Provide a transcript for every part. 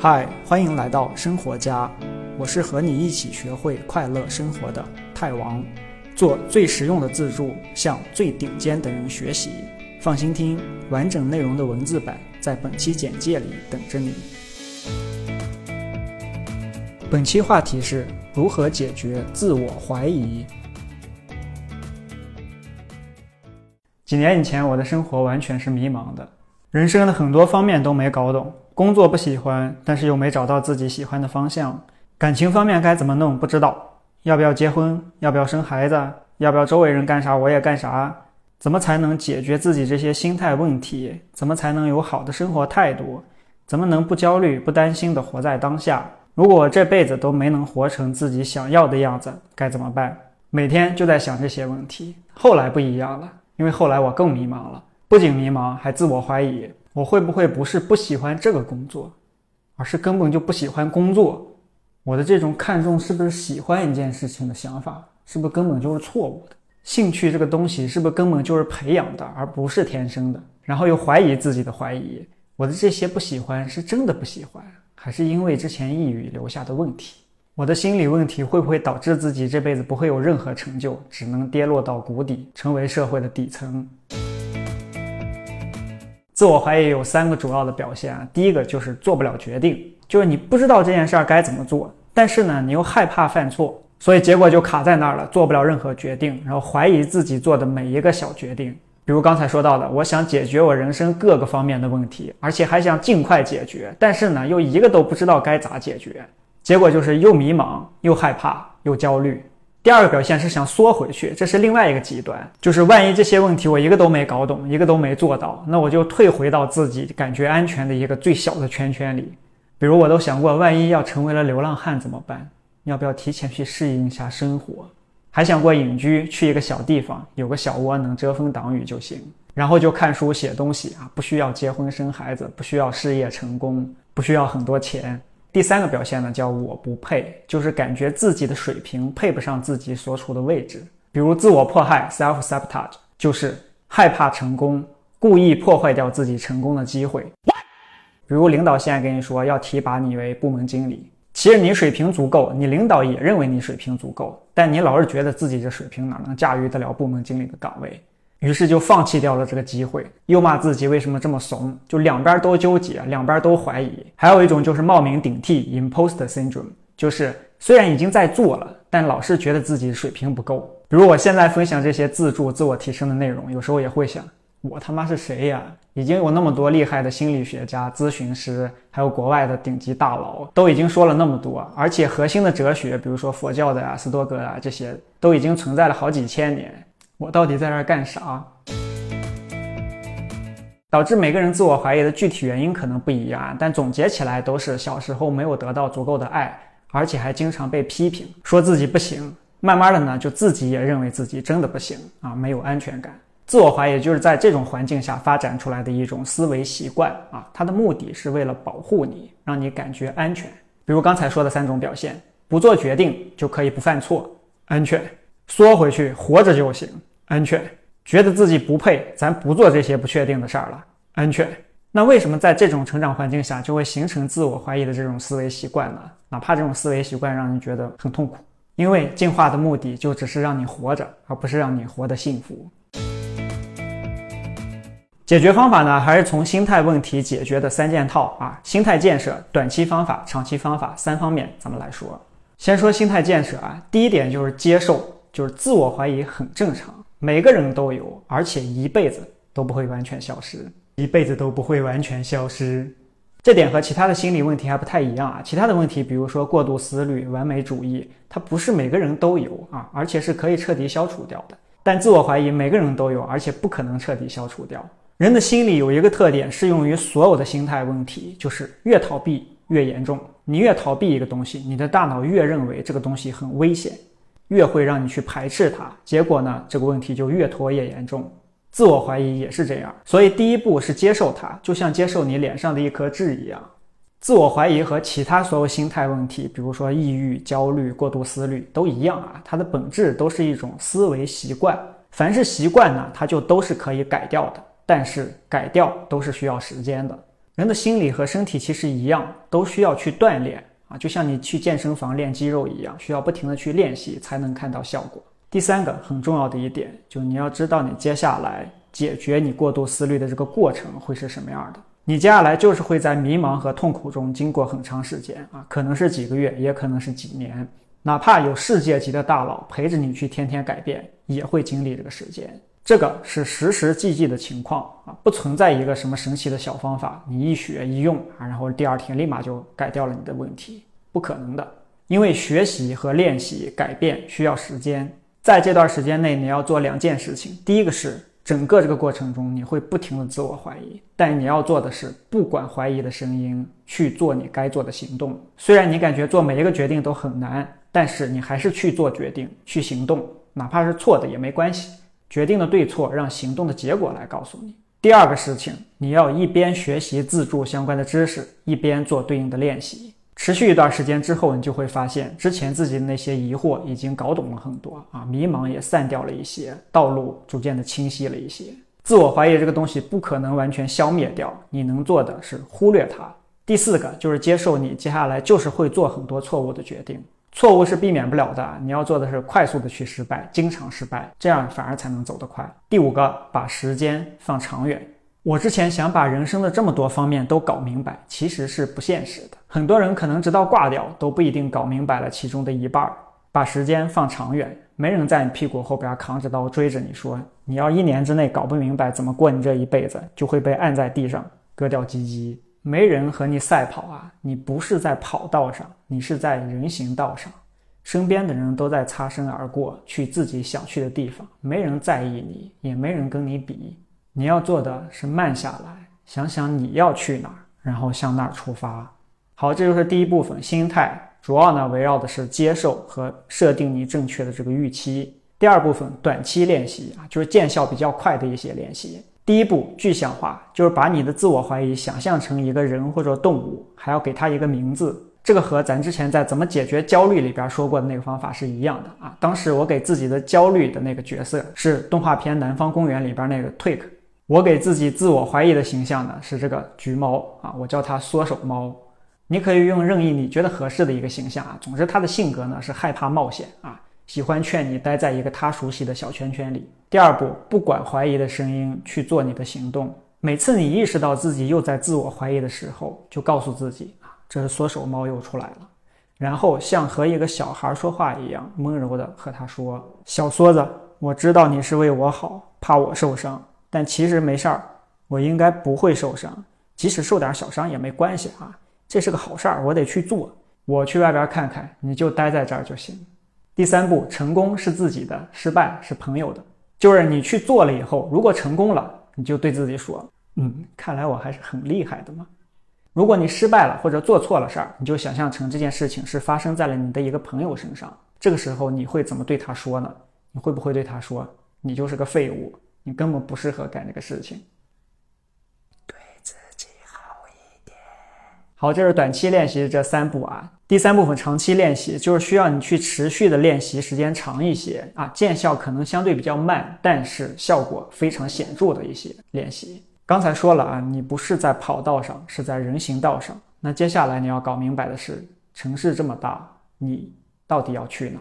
嗨，欢迎来到生活家，我是和你一起学会快乐生活的泰王，做最实用的自助，向最顶尖的人学习。放心听，完整内容的文字版在本期简介里等着你。本期话题是如何解决自我怀疑。几年以前，我的生活完全是迷茫的，人生的很多方面都没搞懂。工作不喜欢，但是又没找到自己喜欢的方向；感情方面该怎么弄不知道，要不要结婚，要不要生孩子，要不要周围人干啥我也干啥？怎么才能解决自己这些心态问题？怎么才能有好的生活态度？怎么能不焦虑、不担心的活在当下？如果这辈子都没能活成自己想要的样子，该怎么办？每天就在想这些问题。后来不一样了，因为后来我更迷茫了，不仅迷茫，还自我怀疑。我会不会不是不喜欢这个工作，而是根本就不喜欢工作？我的这种看重是不是喜欢一件事情的想法，是不是根本就是错误的？兴趣这个东西是不是根本就是培养的，而不是天生的？然后又怀疑自己的怀疑，我的这些不喜欢是真的不喜欢，还是因为之前抑郁留下的问题？我的心理问题会不会导致自己这辈子不会有任何成就，只能跌落到谷底，成为社会的底层？自我怀疑有三个主要的表现啊，第一个就是做不了决定，就是你不知道这件事儿该怎么做，但是呢，你又害怕犯错，所以结果就卡在那儿了，做不了任何决定，然后怀疑自己做的每一个小决定。比如刚才说到的，我想解决我人生各个方面的问题，而且还想尽快解决，但是呢，又一个都不知道该咋解决，结果就是又迷茫，又害怕，又焦虑。第二个表现是想缩回去，这是另外一个极端，就是万一这些问题我一个都没搞懂，一个都没做到，那我就退回到自己感觉安全的一个最小的圈圈里。比如我都想过，万一要成为了流浪汉怎么办？要不要提前去适应一下生活？还想过隐居，去一个小地方，有个小窝能遮风挡雨就行，然后就看书写东西啊，不需要结婚生孩子，不需要事业成功，不需要很多钱。第三个表现呢，叫我不配，就是感觉自己的水平配不上自己所处的位置，比如自我迫害 （self sabotage），就是害怕成功，故意破坏掉自己成功的机会。比如领导现在跟你说要提拔你为部门经理，其实你水平足够，你领导也认为你水平足够，但你老是觉得自己这水平哪能驾驭得了部门经理的岗位。于是就放弃掉了这个机会，又骂自己为什么这么怂，就两边都纠结，两边都怀疑。还有一种就是冒名顶替 （imposter syndrome），就是虽然已经在做了，但老是觉得自己水平不够。比如我现在分享这些自助、自我提升的内容，有时候也会想，我他妈是谁呀？已经有那么多厉害的心理学家、咨询师，还有国外的顶级大佬，都已经说了那么多，而且核心的哲学，比如说佛教的啊、斯多格啊这些，都已经存在了好几千年。我到底在这儿干啥？导致每个人自我怀疑的具体原因可能不一样，但总结起来都是小时候没有得到足够的爱，而且还经常被批评，说自己不行。慢慢的呢，就自己也认为自己真的不行啊，没有安全感。自我怀疑就是在这种环境下发展出来的一种思维习惯啊，它的目的是为了保护你，让你感觉安全。比如刚才说的三种表现：不做决定就可以不犯错，安全；缩回去活着就行。安全，觉得自己不配，咱不做这些不确定的事儿了。安全，那为什么在这种成长环境下就会形成自我怀疑的这种思维习惯呢？哪怕这种思维习惯让人觉得很痛苦，因为进化的目的就只是让你活着，而不是让你活得幸福。解决方法呢，还是从心态问题解决的三件套啊，心态建设、短期方法、长期方法三方面，咱们来说。先说心态建设啊，第一点就是接受，就是自我怀疑很正常。每个人都有，而且一辈子都不会完全消失，一辈子都不会完全消失。这点和其他的心理问题还不太一样啊。其他的问题，比如说过度思虑、完美主义，它不是每个人都有啊，而且是可以彻底消除掉的。但自我怀疑，每个人都有，而且不可能彻底消除掉。人的心理有一个特点，适用于所有的心态问题，就是越逃避越严重。你越逃避一个东西，你的大脑越认为这个东西很危险。越会让你去排斥它，结果呢，这个问题就越拖越严重。自我怀疑也是这样，所以第一步是接受它，就像接受你脸上的一颗痣一样。自我怀疑和其他所有心态问题，比如说抑郁、焦虑、过度思虑都一样啊，它的本质都是一种思维习惯。凡是习惯呢，它就都是可以改掉的，但是改掉都是需要时间的。人的心理和身体其实一样，都需要去锻炼啊，就像你去健身房练肌肉一样，需要不停的去练习才能看到效果。第三个很重要的一点，就你要知道你接下来解决你过度思虑的这个过程会是什么样的。你接下来就是会在迷茫和痛苦中经过很长时间啊，可能是几个月，也可能是几年。哪怕有世界级的大佬陪着你去天天改变，也会经历这个时间。这个是实实际际的情况啊，不存在一个什么神奇的小方法，你一学一用啊，然后第二天立马就改掉了你的问题，不可能的。因为学习和练习改变需要时间，在这段时间内你要做两件事情。第一个是整个这个过程中你会不停的自我怀疑，但你要做的是不管怀疑的声音，去做你该做的行动。虽然你感觉做每一个决定都很难，但是你还是去做决定，去行动，哪怕是错的也没关系。决定的对错，让行动的结果来告诉你。第二个事情，你要一边学习自助相关的知识，一边做对应的练习。持续一段时间之后，你就会发现，之前自己的那些疑惑已经搞懂了很多啊，迷茫也散掉了一些，道路逐渐的清晰了一些。自我怀疑这个东西不可能完全消灭掉，你能做的是忽略它。第四个就是接受你接下来就是会做很多错误的决定。错误是避免不了的，你要做的是快速的去失败，经常失败，这样反而才能走得快。第五个，把时间放长远。我之前想把人生的这么多方面都搞明白，其实是不现实的。很多人可能直到挂掉都不一定搞明白了其中的一半。把时间放长远，没人在你屁股后边扛着刀追着你说，你要一年之内搞不明白怎么过你这一辈子，就会被按在地上割掉鸡鸡。没人和你赛跑啊！你不是在跑道上，你是在人行道上，身边的人都在擦身而过，去自己想去的地方。没人在意你，也没人跟你比。你要做的是慢下来，想想你要去哪儿，然后向那儿出发。好，这就是第一部分心态，主要呢围绕的是接受和设定你正确的这个预期。第二部分短期练习啊，就是见效比较快的一些练习。第一步具象化，就是把你的自我怀疑想象成一个人或者动物，还要给它一个名字。这个和咱之前在怎么解决焦虑里边说过的那个方法是一样的啊。当时我给自己的焦虑的那个角色是动画片《南方公园》里边那个 Twig，我给自己自我怀疑的形象呢是这个橘猫啊，我叫它缩手猫。你可以用任意你觉得合适的一个形象啊。总之，它的性格呢是害怕冒险啊。喜欢劝你待在一个他熟悉的小圈圈里。第二步，不管怀疑的声音，去做你的行动。每次你意识到自己又在自我怀疑的时候，就告诉自己，这是缩手猫又出来了。然后像和一个小孩说话一样，温柔的和他说：“小梭子，我知道你是为我好，怕我受伤，但其实没事儿，我应该不会受伤。即使受点小伤也没关系啊，这是个好事儿，我得去做。我去外边看看，你就待在这儿就行。”第三步，成功是自己的，失败是朋友的。就是你去做了以后，如果成功了，你就对自己说：“嗯，看来我还是很厉害的嘛。”如果你失败了或者做错了事儿，你就想象成这件事情是发生在了你的一个朋友身上。这个时候你会怎么对他说呢？你会不会对他说：“你就是个废物，你根本不适合干这个事情？”对自己好一点。好，这是短期练习这三步啊。第三部分长期练习就是需要你去持续的练习，时间长一些啊，见效可能相对比较慢，但是效果非常显著的一些练习。刚才说了啊，你不是在跑道上，是在人行道上。那接下来你要搞明白的是，城市这么大，你到底要去哪？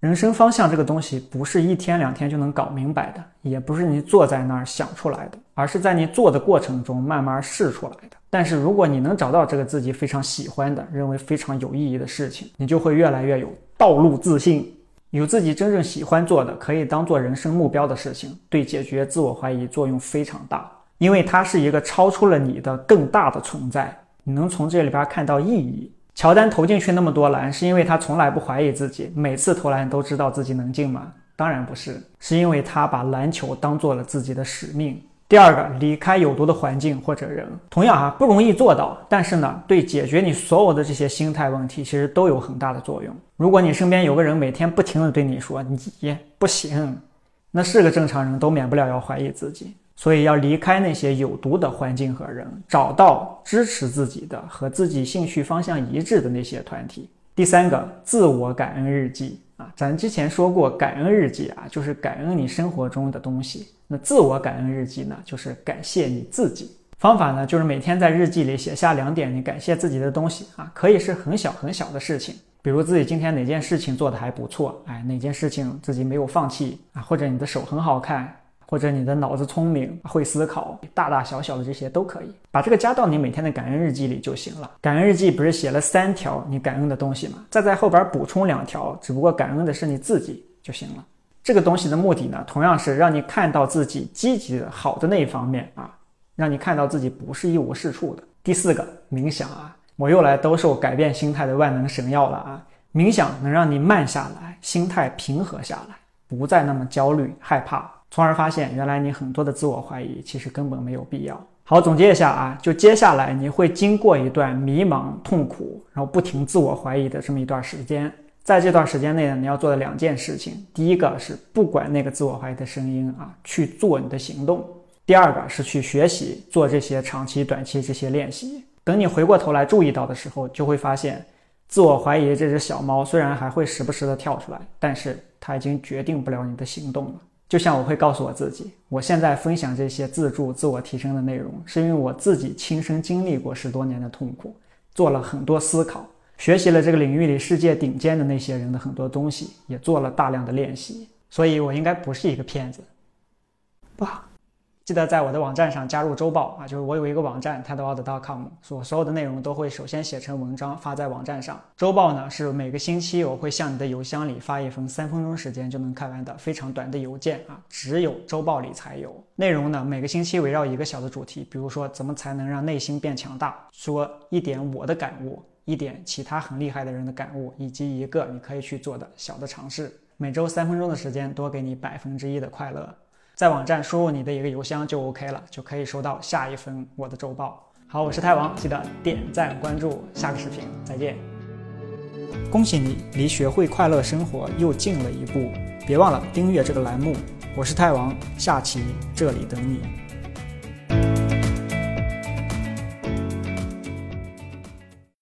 人生方向这个东西不是一天两天就能搞明白的，也不是你坐在那儿想出来的，而是在你做的过程中慢慢试出来的。但是如果你能找到这个自己非常喜欢的、认为非常有意义的事情，你就会越来越有道路自信，有自己真正喜欢做的、可以当做人生目标的事情，对解决自我怀疑作用非常大，因为它是一个超出了你的更大的存在，你能从这里边看到意义。乔丹投进去那么多篮，是因为他从来不怀疑自己，每次投篮都知道自己能进吗？当然不是，是因为他把篮球当做了自己的使命。第二个，离开有毒的环境或者人，同样啊不容易做到，但是呢，对解决你所有的这些心态问题，其实都有很大的作用。如果你身边有个人每天不停的对你说你不行，那是个正常人都免不了要怀疑自己。所以要离开那些有毒的环境和人，找到支持自己的和自己兴趣方向一致的那些团体。第三个，自我感恩日记啊，咱之前说过，感恩日记啊，就是感恩你生活中的东西。那自我感恩日记呢，就是感谢你自己。方法呢，就是每天在日记里写下两点你感谢自己的东西啊，可以是很小很小的事情，比如自己今天哪件事情做得还不错，哎，哪件事情自己没有放弃啊，或者你的手很好看，或者你的脑子聪明，会思考，大大小小的这些都可以，把这个加到你每天的感恩日记里就行了。感恩日记不是写了三条你感恩的东西吗？再在后边补充两条，只不过感恩的是你自己就行了。这个东西的目的呢，同样是让你看到自己积极的好的那一方面啊。让你看到自己不是一无是处的。第四个，冥想啊，我又来兜售改变心态的万能神药了啊！冥想能让你慢下来，心态平和下来，不再那么焦虑害怕，从而发现原来你很多的自我怀疑其实根本没有必要。好，总结一下啊，就接下来你会经过一段迷茫、痛苦，然后不停自我怀疑的这么一段时间。在这段时间内呢，你要做的两件事情，第一个是不管那个自我怀疑的声音啊，去做你的行动。第二个是去学习做这些长期、短期这些练习。等你回过头来注意到的时候，就会发现，自我怀疑这只小猫虽然还会时不时的跳出来，但是它已经决定不了你的行动了。就像我会告诉我自己，我现在分享这些自助、自我提升的内容，是因为我自己亲身经历过十多年的痛苦，做了很多思考，学习了这个领域里世界顶尖的那些人的很多东西，也做了大量的练习，所以我应该不是一个骗子，不好。记得在我的网站上加入周报啊，就是我有一个网站 tedworld.com，所所有的内容都会首先写成文章发在网站上。周报呢是每个星期我会向你的邮箱里发一封三分钟时间就能看完的非常短的邮件啊，只有周报里才有。内容呢每个星期围绕一个小的主题，比如说怎么才能让内心变强大，说一点我的感悟，一点其他很厉害的人的感悟，以及一个你可以去做的小的尝试。每周三分钟的时间，多给你百分之一的快乐。在网站输入你的一个邮箱就 OK 了，就可以收到下一份我的周报。好，我是太王，记得点赞关注，下个视频再见。恭喜你离学会快乐生活又近了一步，别忘了订阅这个栏目。我是太王，下期这里等你。